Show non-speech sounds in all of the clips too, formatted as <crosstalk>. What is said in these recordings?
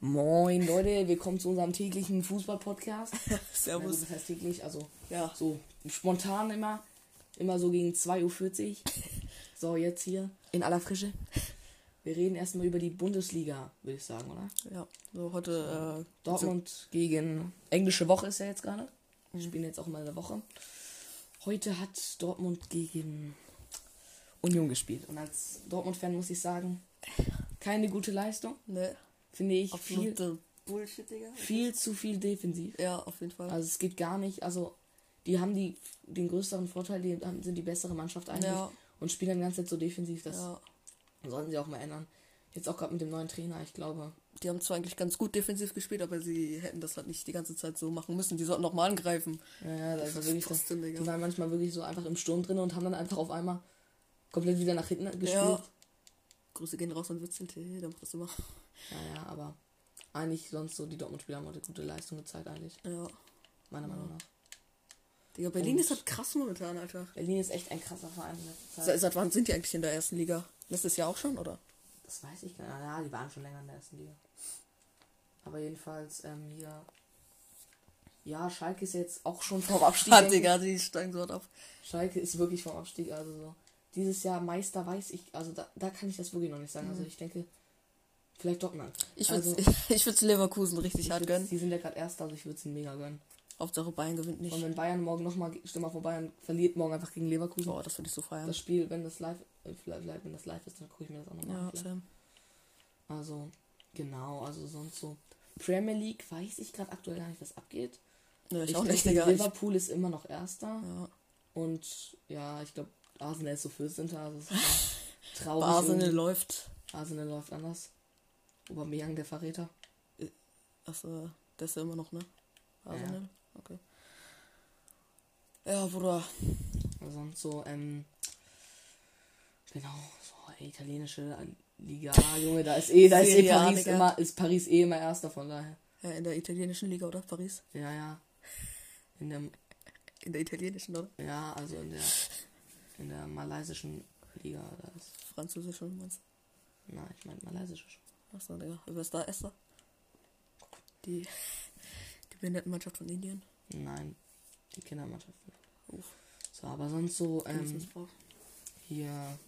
Moin Leute, willkommen zu unserem täglichen Fußball-Podcast. <laughs> Servus. Das heißt täglich, also Ja. so spontan immer, immer so gegen 2.40 Uhr. So, jetzt hier in aller Frische. Wir reden erstmal über die Bundesliga, würde ich sagen, oder? Ja. So, heute, äh, Dortmund gegen englische Woche ist ja jetzt gerade. Wir spielen jetzt auch mal eine Woche. Heute hat Dortmund gegen Union gespielt. Und als Dortmund-Fan muss ich sagen, keine gute Leistung. ne, Finde ich viel, absolute Bullshit, Digga. viel zu viel defensiv. Ja, auf jeden Fall. Also es geht gar nicht. Also die haben die den größeren Vorteil, die haben, sind die bessere Mannschaft eigentlich Ja. und spielen dann die ganze Zeit so defensiv. Das ja. sollten sie auch mal ändern. Jetzt auch gerade mit dem neuen Trainer, ich glaube. Die haben zwar eigentlich ganz gut defensiv gespielt, aber sie hätten das halt nicht die ganze Zeit so machen müssen. Die sollten noch mal angreifen. Ja, ja, das war wirklich das. Digga. Die waren manchmal wirklich so einfach im Sturm drin und haben dann einfach auf einmal komplett wieder nach hinten gespielt. Ja. Grüße gehen raus an Witzel, der macht das immer. Ja, ja, aber eigentlich sonst so, die Dortmund-Spieler haben heute gute Leistung gezeigt, eigentlich. Ja. Meiner Meinung nach. Digga, Berlin Und- ist halt krass momentan, Alter. Berlin ist echt ein krasser Verein. Seit, seit wann sind die eigentlich in der ersten Liga? Letztes Jahr auch schon, oder? Das weiß ich gar nicht. Ja, die waren schon länger in der ersten Liga. Aber jedenfalls, ähm, hier. Ja, Schalke ist jetzt auch schon vom Abstieg. Ah, denke ich. Digga, die steigen so ab. Schalke ist wirklich vom Abstieg. Also so. Dieses Jahr Meister weiß ich. Also da, da kann ich das wirklich noch nicht sagen. Also ich denke, vielleicht Dortmund. Ich würde also, <laughs> ich würd's Leverkusen richtig ich hart gönnen. Die sind ja gerade Erster, also ich würde es ihnen mega gönnen. Hauptsache Bayern gewinnt nicht. Und wenn Bayern morgen nochmal, stell mal vor, Bayern verliert morgen einfach gegen Leverkusen. Boah, das würde ich so feiern. Das Spiel, wenn das live, äh, wenn das live ist, dann gucke ich mir das auch nochmal Ja, an. Also, genau, also sonst so. Premier League weiß ich gerade aktuell gar nicht, was abgeht. Ja, ich, Ich auch nicht, denke, Digga. Ich, Liverpool ist immer noch Erster. ja. Und ja, ich glaube, Arsenal ist so 14. Also ist <laughs> traurig. Arsenal läuft. Arsenal läuft anders. Aubameyang, der Verräter. Achso, das ist ja immer noch, ne? Ja. Arsenal. Okay. Ja, Bruder. Also sonst so, ähm, genau, so italienische Liga, Junge, da ist eh, da ist eh Paris Digga. immer, ist Paris eh immer Erster, von daher. Ja, in der italienischen Liga, oder? Paris? Ja, ja. In der, In der italienischen, oder? ja, also in der, in der malaysischen Liga, da ist, Französisch, oder meinst na, ich meine malaysische schon. Achso, Digga. Ist da Esther? Die, die Behindertenmannschaft von Indien. Nein, die Kindermannschaften. Uff. So, aber sonst so, ähm, hier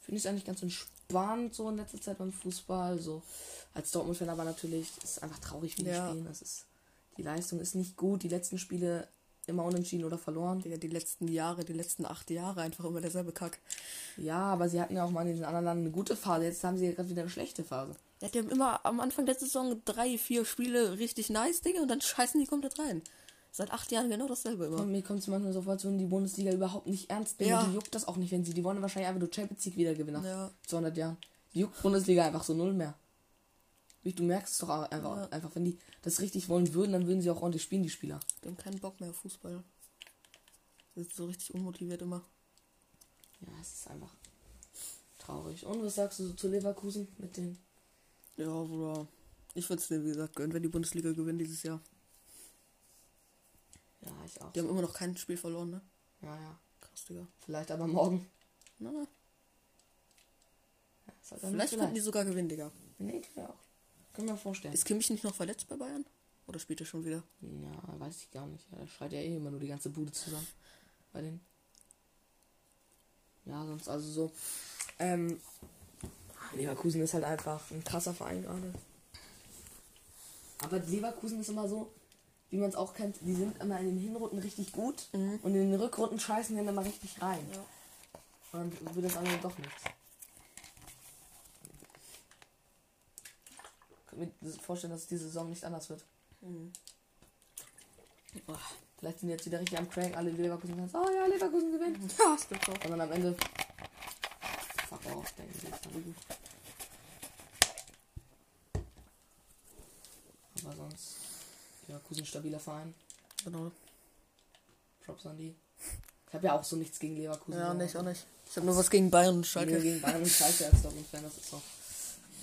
finde ich es eigentlich ganz entspannt so in letzter Zeit beim Fußball. So als Dortmund-Fan aber natürlich ist es einfach traurig, wie die Ja. spielen. Das ist, die Leistung ist nicht gut. Die letzten Spiele immer unentschieden oder verloren. Digga, die letzten Jahre, die letzten acht Jahre einfach immer derselbe Kack. Ja, aber sie hatten ja auch mal in den anderen Ländern eine gute Phase. Jetzt haben sie ja gerade wieder eine schlechte Phase. Ja, die haben immer am Anfang der Saison drei, vier Spiele richtig nice, Digga, und dann scheißen die komplett rein. Seit acht Jahren genau dasselbe immer. Und mir kommt es manchmal so vor, als würden die Bundesliga überhaupt nicht ernst nehmen. Ja. Die juckt das auch nicht, wenn sie. Die wollen wahrscheinlich einfach nur Champions League wieder gewinnen Ja. 200 Jahren. Die juckt Bundesliga einfach so null mehr. Du merkst es doch einfach, Ja. einfach, wenn die das richtig wollen würden, dann würden sie auch ordentlich spielen, die Spieler. Die haben keinen Bock mehr auf Fußball. Das ist so richtig unmotiviert immer. Ja, es ist einfach traurig. Und was sagst du so zu Leverkusen mit den. Ja, Bruder. Ich würde es dir, wie gesagt, gönnen, wenn die Bundesliga gewinnt dieses Jahr. Ja, ich auch. Die haben immer noch kein Spiel verloren, ne? Ja, ja. Krass, Digga. Vielleicht aber morgen. Na, na. Ja, Vielleicht könnten die sogar gewinnen, Digga. Nee, ja auch. Können wir vorstellen. Ist Kimmich nicht noch verletzt bei Bayern? Oder spielt er schon wieder? Ja, weiß ich gar nicht. Ja, da schreit ja eh immer nur die ganze Bude zusammen. Bei den. Ja, sonst also so. Ähm. Leverkusen ist halt einfach ein krasser Verein gerade. Aber Leverkusen ist immer so, wie man es auch kennt, die sind immer in den Hinrunden richtig gut Mhm. und in den Rückrunden scheißen die dann immer richtig rein. Ja. Und dann wird das andere doch nichts. Ich kann mir vorstellen, dass es diese Saison nicht anders wird. Boah. Vielleicht sind jetzt wieder richtig am Crank, alle Leverkusen fans oh ja, Leverkusen gewinnt. Ja, das stimmt auch. Und dann am Ende. Fuck off, denken sie jetzt dann. Aber sonst. Leverkusen stabiler Verein. Genau. Props an die. Ich habe ja auch so nichts gegen Leverkusen. Ja, nicht, auch nicht. Ich habe nur was gegen Bayern und Schalke. Schalke. gegen Bayern und Schalke als Dortmund-Fan, das ist so.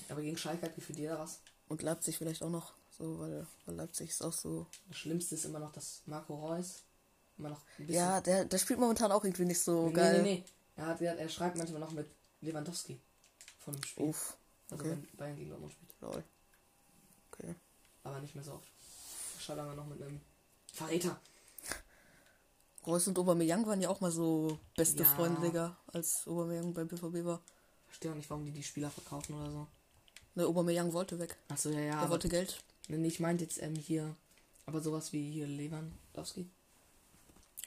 Aber gegen Schalke hat gefühlt jeder was. Und Leipzig vielleicht auch noch. So, weil, weil Leipzig ist auch so. Das Schlimmste ist immer noch, dass Marco Reus immer noch ein bisschen. Ja, der, der spielt momentan auch irgendwie nicht so nee, geil. nee, nee. Er, hat, er, schreibt manchmal noch mit Lewandowski von dem Spiel. Uff. Also okay. wenn Bayern gegen Dortmund spielt. Lol. aber nicht mehr so oft. Schade noch mit einem Verräter. Reus und Aubameyang waren ja auch mal so beste Ja. Freunde, Digga, als Aubameyang beim BVB war. Verstehe auch nicht, warum die die Spieler verkaufen oder so. Ne, Aubameyang wollte weg. Achso, ja, ja. er wollte Geld. Nee, ich meinte jetzt ähm, hier, aber sowas wie hier Lewandowski.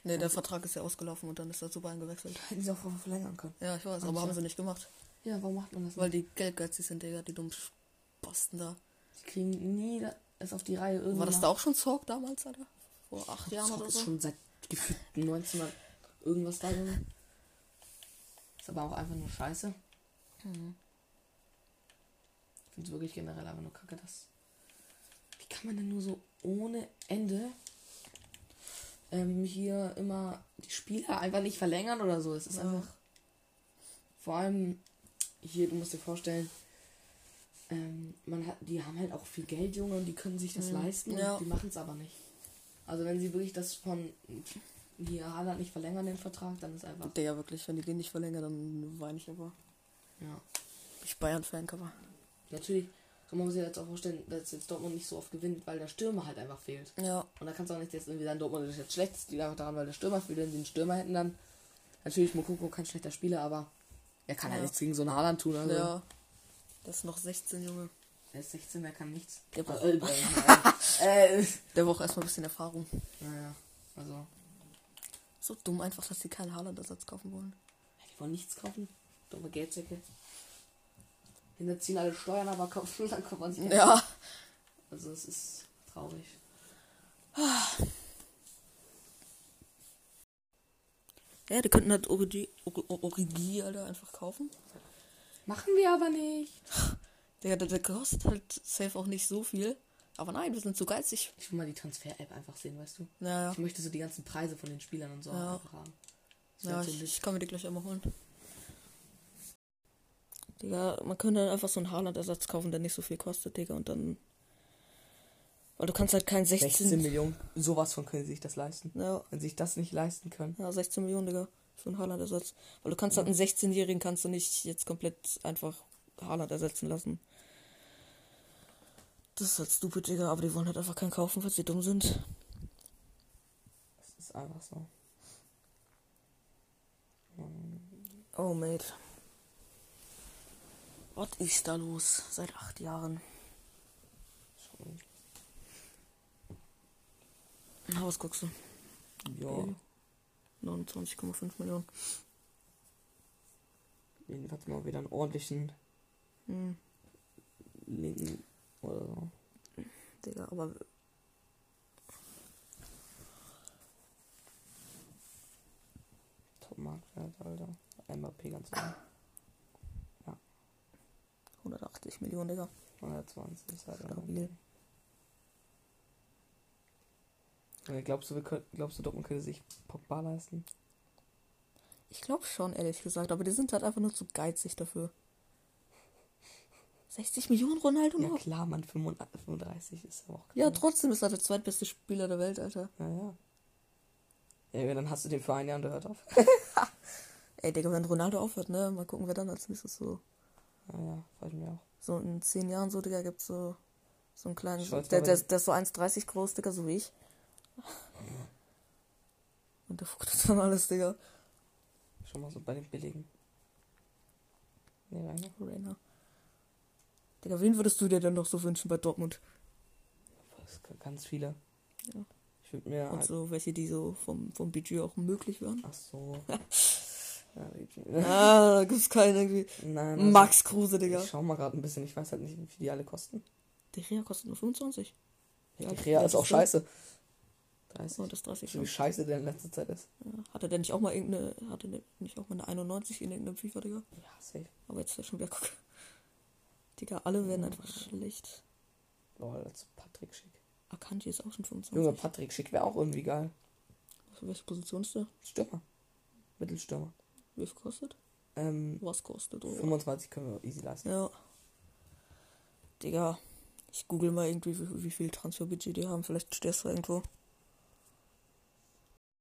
Ne, der Vertrag ist ja ausgelaufen und dann ist er zu Bayern gewechselt. Hätten sie auch verlängern können. Ja, ich weiß, aber haben sie nicht gemacht. Ja, warum macht man das Weil die geldgeizig sind, Digga, die dummen Posten da. Sie kriegen nie es auf die Reihe irgendwie. War das da auch schon Zorg damals, Alter? Vor acht Jahren Zock oder ist so? schon seit gefühlt 1900 irgendwas da drin. Ist aber auch einfach nur scheiße. Mhm. Finde es wirklich generell einfach nur kacke, dass. Wie kann man denn nur so ohne Ende ähm, hier immer die Spieler einfach nicht verlängern oder so? Es ist Ja. einfach. Vor allem hier, du musst dir vorstellen, ähm, man hat, die haben halt auch viel Geld, Junge, und die können sich das Mhm. leisten Ja. und die machen es aber nicht. Also wenn sie wirklich das von hier Haaland nicht verlängern, den Vertrag, dann ist einfach. Digga, wirklich, wenn die den nicht verlängern, dann weine ich aber. Ja. Ich Bayern-Fan, aber. Natürlich kann man sich jetzt auch vorstellen, dass jetzt Dortmund nicht so oft gewinnt, weil der Stürmer halt einfach fehlt. Ja, Und da kannst du auch nicht jetzt irgendwie sagen, Dortmund ist jetzt schlecht, es liegt einfach daran, weil der Stürmer fehlt. Wenn sie einen Stürmer hätten, dann. Natürlich, Mokoko kein schlechter Spieler, aber er kann ja Ja. nichts gegen so einen Haaland tun. Also. ja. Das ist noch 16, Junge. Er ist 16, der kann nichts. Der braucht, Äh, <laughs> äh, äh, der braucht erstmal ein bisschen Erfahrung. naja, also. So dumm einfach, dass sie keinen Haaland-Ersatz kaufen wollen. Die wollen nichts kaufen. Dumme Geldsäcke. Hinterziehen alle Steuern, aber kaufen, <laughs> dann kommt man sich Ja. Also es ist traurig. Ja, die könnten halt Origi, Or- Or- Origi, Alter, einfach kaufen. Machen wir aber nicht. <laughs> Der, der, der kostet halt safe auch nicht so viel. Aber nein, wir sind zu geizig. Ich will mal die Transfer-App einfach sehen, weißt du? Naja, Ich möchte so die ganzen Preise von den Spielern und so Ja. einfach haben. Ja, so ich, ich kann mir die gleich einmal holen. Digga, man könnte dann einfach so einen Haaland-Ersatz kaufen, der nicht so viel kostet, Digga, und dann. Weil du kannst halt kein 16. 16 Millionen. Sowas von können sie sich das leisten. Ja, Wenn sie sich das nicht leisten können. ja, 16 Millionen, Digga, für einen Haaland-Ersatz. Weil du kannst halt einen 16-Jährigen kannst du nicht jetzt komplett einfach Haaland ersetzen lassen. Das ist halt stupid, Digga, aber die wollen halt einfach keinen kaufen, weil sie dumm sind. Das ist einfach so. Oh, Mate. Was ist da los? Seit acht Jahren. Na, was guckst du? Ja. Okay. 29,5 Millionen. Jedenfalls mal wieder einen ordentlichen Hm, linken oder so. Digga, aber Top Marktwert, Alter. MAP ganz lang. 180 Millionen, Digga. 120 ist halt Stabil. Ja, Glaubst du, wir können, glaubst du, Dortmund könnte sich Pogba leisten? Ich glaube schon, ehrlich gesagt, aber die sind halt einfach nur zu geizig dafür. <laughs> 60 Millionen Ronaldo Ja noch? klar, Mann, 35 35 ist aber auch Ja, klar. trotzdem ist er der zweitbeste Spieler der Welt, Alter. Ja, ja. Ja, dann hast du den für ein Jahr und der hört auf. <laughs> Ey, Digga, wenn Ronaldo aufhört, ne? Mal gucken, wer dann als nächstes so. Ja, ja, freue ich mich auch. So in 10 Jahren so, Digga, gibt's so. So einen kleinen. Der, der, der ist so 1,30 groß, Digga, so wie ich. <laughs> Und der fuckt dann alles, Digga. Schon mal so bei den billigen. Nee, rein. Rainer. Digga, wen würdest du dir denn noch so wünschen bei Dortmund? Ist ganz viele. Ja. Ich würde mir Und halt. so welche, die so vom, vom Budget auch möglich wären? Ach so. <laughs> ja. Ah, da gibt's keinen irgendwie. Nein, also, Max Kruse, Digga. Ich schau mal gerade ein bisschen. Ich weiß halt nicht, wie viel die alle kosten. Der Rea kostet nur 25. Die alt- Rea wie ist auch der? scheiße. 30. Oh, das ist 30 Wie schon. scheiße der in letzter Zeit ist. Ja. Hatte der nicht auch mal irgendeine. Hatte der nicht auch mal eine 91 in irgendeinem FIFA, Digga? Ja, safe. Aber jetzt ist er schon wieder guck. Digga, alle werden einfach schlecht. Lol, das ist Patrick Schick. Akanji ist auch schon 25. Junge, Patrick Schick wäre auch irgendwie geil. Für welche Position ist der? Stürmer. Mittelstürmer. Wie viel kostet? Ähm, Was kostet? Oh. 25 können wir easy leisten. Ja. Digga, ich google mal irgendwie, wie, wie viel Transferbudget die haben. Vielleicht steht es da irgendwo.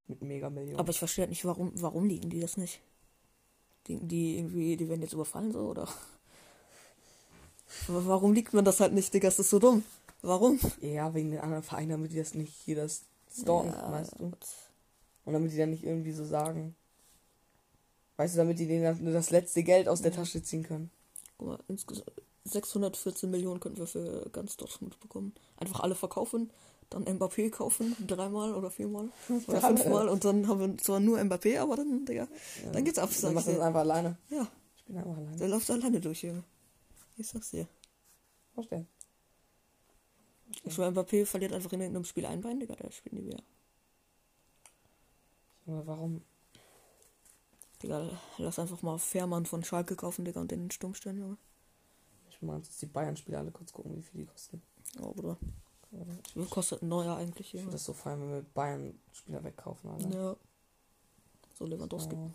Mit mega Millionen. Aber ich verstehe halt nicht, warum, warum liegen die das nicht? Denken die irgendwie, die werden jetzt überfallen so, oder? Warum liegt man das halt nicht, Digga? Das ist so dumm. Warum? Ja, wegen den anderen Vereinen, damit die das nicht jeder stalken, Ja, weißt du? Und damit die dann nicht irgendwie so sagen. Weißt du, damit die denen nur das letzte Geld aus der Tasche ziehen können. Guck mal, insgesamt 614 Millionen könnten wir für ganz Dortmund bekommen. Einfach alle verkaufen, dann Mbappé kaufen, dreimal oder viermal oder fünfmal und dann haben wir zwar nur Mbappé, aber dann, Digga, dann geht's ab, Dann machst du das einfach alleine. Ja, Ich bin einfach alleine. der läuft alleine durch, Junge. Ich sag's dir. Vorstellen. Ich schwör, Mbappé verliert einfach in irgendeinem Spiel ein Bein, Digga, der spielt nie wieder. Aber warum? Digga, lass einfach mal Fährmann von Schalke kaufen, Digga, und den Sturm stellen, Junge. Ich muss uns die Bayern-Spiele alle kurz gucken, wie viel die kosten. Oh, Bruder. Wie viel kostet ein neuer eigentlich, Ich würde das so feiern, wenn wir Bayern-Spieler wegkaufen, Alter. Ja. So, Lewandowski. Oh,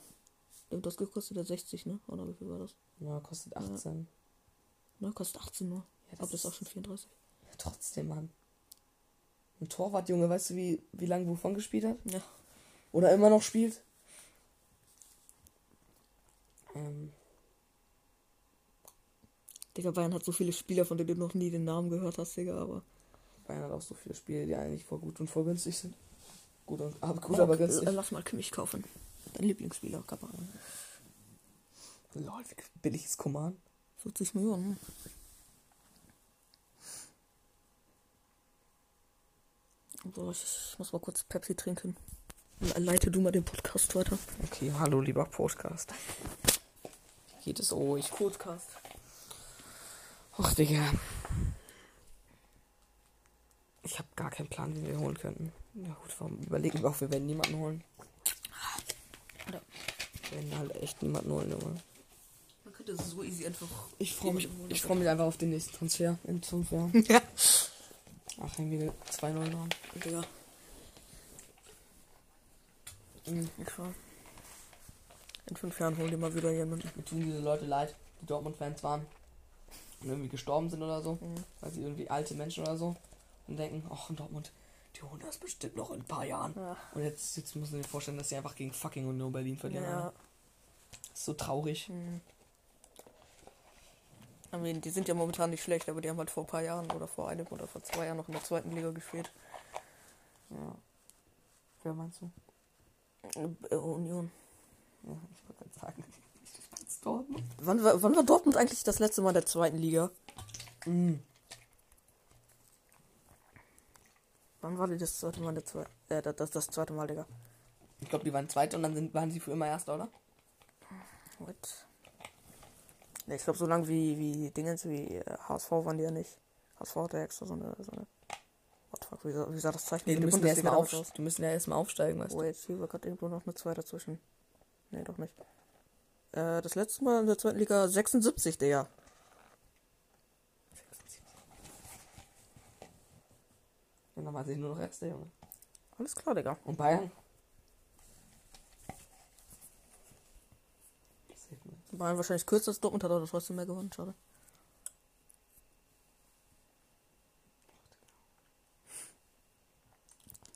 Lewandowski kostet ja 60, ne? Oder wie viel war das? ja, kostet 18. Ne, kostet 18 nur. Ja, Aber das ist auch schon 34. Ja, trotzdem, Mann. Ein Torwart, Junge, weißt du, wie, wie lange Buffon gespielt hat? Ja. Oder immer noch spielt? Ähm, Digga, Bayern hat so viele Spieler, von denen du noch nie den Namen gehört hast, Digga, aber. Bayern hat auch so viele Spiele, die eigentlich voll gut und voll günstig sind. Gut, und, aber, gut aber günstig. Äh, Lass mal Kimmich kaufen. Dein Lieblingsspieler, Kappa. Lol, wie billig ist Command. 40 Millionen. ne? So, ich, ich muss mal kurz Pepsi trinken. Le- Leite du mal den Podcast weiter. Okay, hallo, lieber Podcast. Wie geht es euch? Podcast. Ach, Digga. Ich habe gar keinen Plan, wen wir holen könnten. Ja gut, warum überlegen wir auch, wir werden niemanden holen. Oder- Wir werden halt echt niemanden holen, Junge. Man könnte so easy einfach. Ich freue mich, ich freu mich einfach auf den nächsten Transfer in fünf Jahren. Ja. Ach, wir 2-0 dran. Digga. Mhm. Ich schau. In fünf Jahren holen die mal wieder jemanden. Mir tun diese Leute leid, die Dortmund-Fans waren und irgendwie gestorben sind oder so. Mhm. Weil sie irgendwie alte Menschen oder so. Und denken, ach, in Dortmund, die holen das bestimmt noch in ein paar Jahren. Ja. Und jetzt, jetzt müssen wir dir vorstellen, dass sie einfach gegen fucking Union Berlin verlieren. Ja. Ist so traurig. Mhm. I mean, die sind ja momentan nicht schlecht, aber die haben halt vor ein paar Jahren oder vor einem oder vor zwei Jahren noch in der zweiten Liga gespielt. Ja. Wer meinst du? Äh, Union. Ja, <laughs> ich wollte gerade sagen, Dortmund. Wann war, wann war Dortmund eigentlich das letzte Mal in der zweiten Liga? Mhm. Wann war die das zweite Mal der zweiten? Äh, das, das, das zweite Mal, Digga. Ich glaube, die waren Zweite und dann sind, waren sie für immer Erster, oder? What? Nee, ich glaube, so lange wie, wie Dingens, wie äh, HSV waren die ja nicht. HSV hat ja extra so eine. So eine What the fuck, wie, sah- wie sah das Zeichen Nee, die müssen, ja erstmal damals auf, die müssen ja erstmal aufsteigen, weißt du. Wait, hier war gerade irgendwo noch eine 2 dazwischen. Nee, doch nicht. Äh, das letzte Mal in der zweiten Liga 76, Digga. Ja, dann waren sie nur noch Erster, Junge. Alles klar, Digga. Und Bayern? Bayern wahrscheinlich kürzer als Dortmund, hat aber trotzdem mehr gewonnen, schade.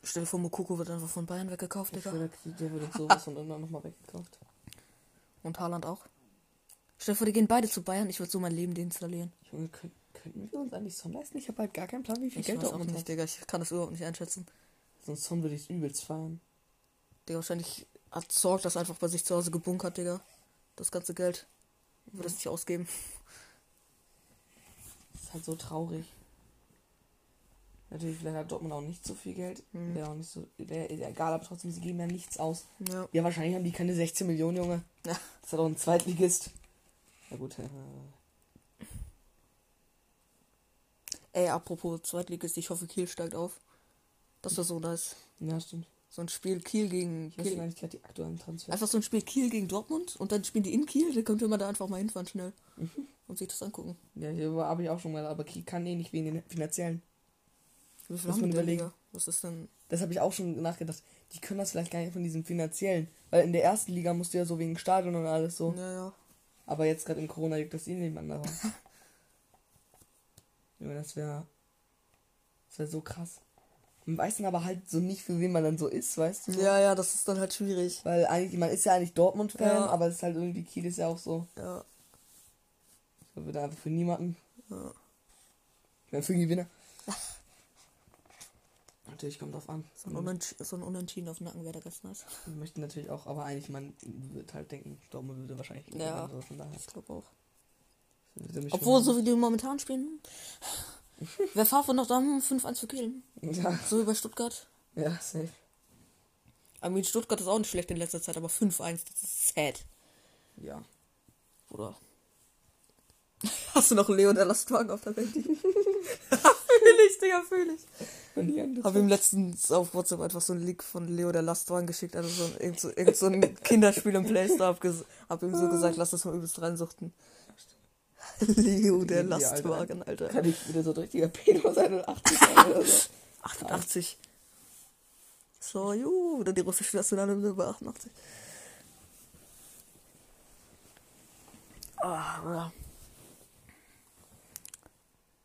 Stell dir vor, Mokoko wird einfach von Bayern weggekauft, Digga. der, wird <laughs> sowas von irgendwann nochmal weggekauft. Und Haaland auch. Stell dir vor, die gehen beide zu Bayern, ich würde so mein Leben deinstallieren. Junge, können, könnten wir uns eigentlich Son leisten? Ich habe halt gar keinen Plan, wie viel Ich Geld weiß auch nicht, hat. Digga, ich kann das überhaupt nicht einschätzen. Sonst Son würde ich übelst feiern. Digga, wahrscheinlich hat Sorg das einfach bei sich zu Hause gebunkert, Digga. Das ganze Geld. Würde es nicht ausgeben. Das ist halt so traurig. Natürlich, vielleicht hat Dortmund auch nicht so viel Geld. Mhm. Wäre auch nicht so. Wäre egal, aber trotzdem, sie geben ja nichts aus. Ja. Ja, wahrscheinlich haben die keine 16 Millionen, Junge. Ja. Das hat auch ein Zweitligist. Na gut, äh, Ey, apropos Zweitligist, ich hoffe, Kiel steigt auf. Das wäre so nice. ja, stimmt. So ein Spiel Kiel gegen Ich weiß Kiel. nicht gerade die aktuellen Transfers. Einfach so ein Spiel Kiel gegen Dortmund und dann spielen die in Kiel, dann könnte man da einfach mal hinfahren schnell. Mhm. Und sich das angucken. Ja, hier habe ich auch schon mal, aber Kiel kann eh nicht wegen den finanziellen. Wie viel Muss man überlegen. Was ist denn. Das habe ich auch schon nachgedacht. Die können das vielleicht gar nicht von diesem finanziellen. Weil in der ersten Liga musst du ja so wegen Stadion und alles so. Ja, ja. Aber jetzt gerade in Corona juckt das eh niemand daran. <laughs> Junge, das wäre. Das wäre so krass. Man weiß dann aber halt so nicht, für wen man dann so ist, weißt du? Ja, ja, das ist dann halt schwierig. Weil eigentlich, man ist ja eigentlich Dortmund-Fan, Ja. aber es ist halt irgendwie, Kiel ist ja auch so. Ja. Da wird einfach für niemanden. Ja. Ja, für den Gewinner. <laughs> natürlich, kommt drauf an. So ein, Unent so ein Unentschieden auf dem Nacken wäre da ganz nice. Wir möchten natürlich auch, aber eigentlich, man wird halt denken, Dortmund würde wahrscheinlich Ja. so. Ich glaube auch. Obwohl, so wie die momentan spielen, <laughs> wer Favre noch da hm, 5-1 für Kiel. Ja, So wie bei Stuttgart. ja, safe. I mean, Stuttgart ist auch nicht schlecht in letzter Zeit, aber 5-1, das ist sad. Ja. Oder? <laughs> Hast du noch einen Leo der Lastwagen auf der Welt? <laughs> fühl ich, Digga, fühl ich. Und die andere Hab ihm letztens auf WhatsApp einfach so einen Link von Leo der Lastwagen geschickt, also so ein, irgend, so, irgend so ein <laughs> Kinderspiel im Playstore, hab, ihm so gesagt, lass das mal übelst reinsuchten. Leo der Alter. Lastwagen, Alter. Kann ich wieder so ein richtiger Pedo sein und 80 sein oder so. 88. So, juhu, oder die russische Nationalhymne bei 88. Ah, ja.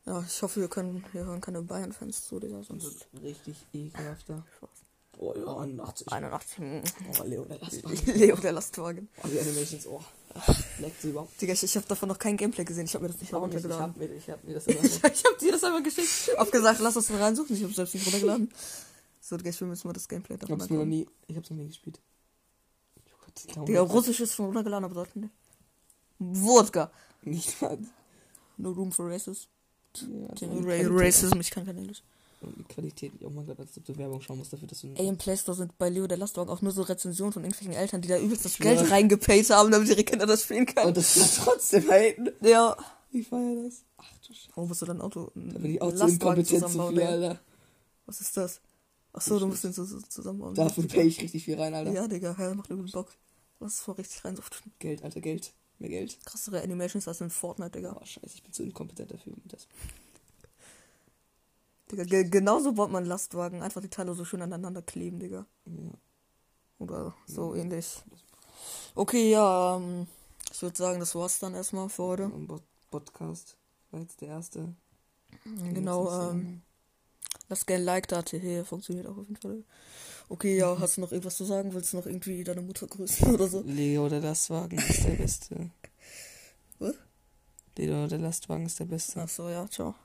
Ja, ich hoffe, wir können, wir hören keine Bayern-Fans zu, Digga, sonst richtig ekelhafter. Oh ja, 81. 81. Oh, Leo, der Lastwagen. <laughs> Leo der Lastwagen. Oh, die Animations, oh. Leckt sie überhaupt. Digga, ich, ich habe davon noch kein Gameplay gesehen, ich habe mir das nicht Auch nicht. Ich runtergeladen. hab mir, ich hab mir das <laughs> immer Ich hab dir das einmal geschickt. Hab gesagt, lass uns mal reinsuchen. Ich hab selbst nicht runtergeladen. <laughs> So, Digga, ich will mir jetzt mal das Gameplay Ich davon hab's mir noch nie, ich hab's noch nie gespielt. Oh Gott, Digga. Russisch ist schon runtergeladen, aber sollten nicht. Wodka. Nicht mal. No room for races. Ja, Ra und Racism, ich kann kein Englisch. Und die Qualität, oh mein Gott, als ob du Werbung schauen musst dafür, dass du. Ey, im Play Store sind bei Leo der Lastwagen auch nur so Rezensionen von irgendwelchen Eltern, die da übelst das. Geld reingepayt haben, damit ihre Kinder das spielen Und können. das wird trotzdem haten. Ja. Ich feier das. Ach du Scheiße. Warum musst du dein Auto, Da bin ich auch zu inkompetent zu zusammenbauen, viel? Alter. Was ist das? Ach so, du musst den so, so zusammenbauen. Dafür pay ich richtig viel rein, Alter. Ja, Digga, ja, macht übel Bock. Lass es voll richtig reinsuchten. Geld, Alter, Geld. Mehr Geld. Krassere Animations als in Fortnite, Digga. Oh, scheiße, ich bin zu inkompetent dafür. Das. Digga, ge genauso baut man Lastwagen. Einfach die Teile so schön aneinander kleben, Digga. Ja. Oder so ähnlich. Okay, ja, ähm, ich würde sagen, das war's dann erstmal für heute. Ein Podcast war jetzt der erste. Kann Genau, ähm, lasst gerne ein Like da, TH, funktioniert auch auf jeden Fall. Okay, ja, hast du noch irgendwas zu sagen? Willst du noch irgendwie deine Mutter grüßen <laughs> oder so? Leo der Lastwagen ist der Beste. Der Lastwagen ist der Beste. Ach so, ja, ciao.